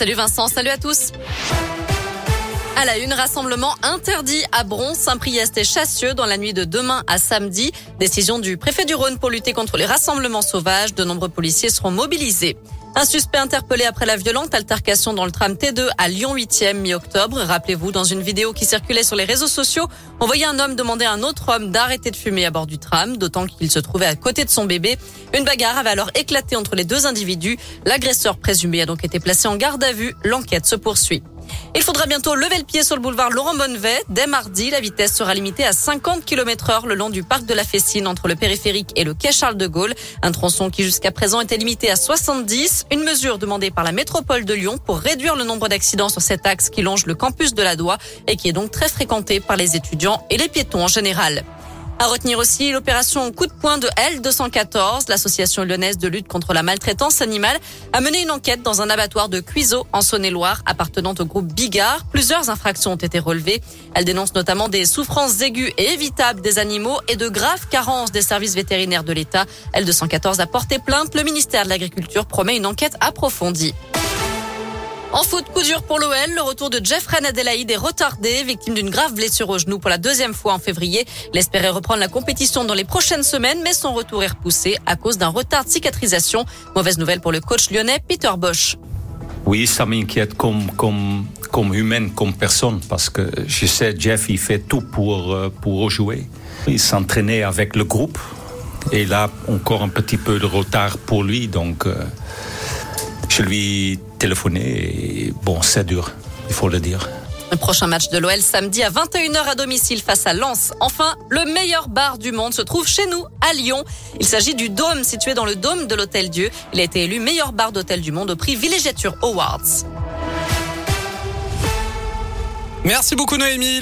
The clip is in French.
Salut Vincent, salut à tous. À la une, rassemblement interdit à Bron, Saint-Priest et Chassieux dans la nuit de demain à samedi. Décision du préfet du Rhône pour lutter contre les rassemblements sauvages. De nombreux policiers seront mobilisés. Un suspect interpellé après la violente altercation dans le tram T2 à Lyon 8e mi-octobre. Rappelez-vous, dans une vidéo qui circulait sur les réseaux sociaux, on voyait un homme demander à un autre homme d'arrêter de fumer à bord du tram, d'autant qu'il se trouvait à côté de son bébé. Une bagarre avait alors éclaté entre les deux individus. L'agresseur présumé a donc été placé en garde à vue. L'enquête se poursuit. Il faudra bientôt lever le pied sur le boulevard Laurent Bonnevet. Dès mardi, la vitesse sera limitée à 50 km heure le long du parc de la Fessine entre le périphérique et le quai Charles de Gaulle. Un tronçon qui jusqu'à présent était limité à 70. Une mesure demandée par la métropole de Lyon pour réduire le nombre d'accidents sur cet axe qui longe le campus de la Doua et qui est donc très fréquenté par les étudiants et les piétons en général. À retenir aussi l'opération coup de poing de L214. L'association lyonnaise de lutte contre la maltraitance animale a mené une enquête dans un abattoir de Cuiseau en Saône-et-Loire appartenant au groupe Bigard. Plusieurs infractions ont été relevées. Elle dénonce notamment des souffrances aiguës et évitables des animaux et de graves carences des services vétérinaires de l'État. L214 a porté plainte. Le ministère de l'Agriculture promet une enquête approfondie. En foot, coup dur pour l'OL. Le retour de Jeffrey Adelaide est retardé, victime d'une grave blessure au genou pour la deuxième fois en février. Il espérait reprendre la compétition dans les prochaines semaines, mais son retour est repoussé à cause d'un retard de cicatrisation. Mauvaise nouvelle pour le coach lyonnais Peter Bosch. Oui, ça m'inquiète comme, comme, comme humaine, comme personne, parce que je sais, Jeff, il fait tout pour, euh, pour jouer. Il s'entraînait avec le groupe, et là, encore un petit peu de retard pour lui, donc euh, je lui téléphoné et bon, c'est dur, il faut le dire. Le prochain match de l'OL samedi à 21h à domicile face à Lens. Enfin, le meilleur bar du monde se trouve chez nous, à Lyon. Il s'agit du Dôme, situé dans le Dôme de l'Hôtel Dieu. Il a été élu meilleur bar d'hôtel du monde au prix Villégiature Awards. Merci beaucoup Noémie.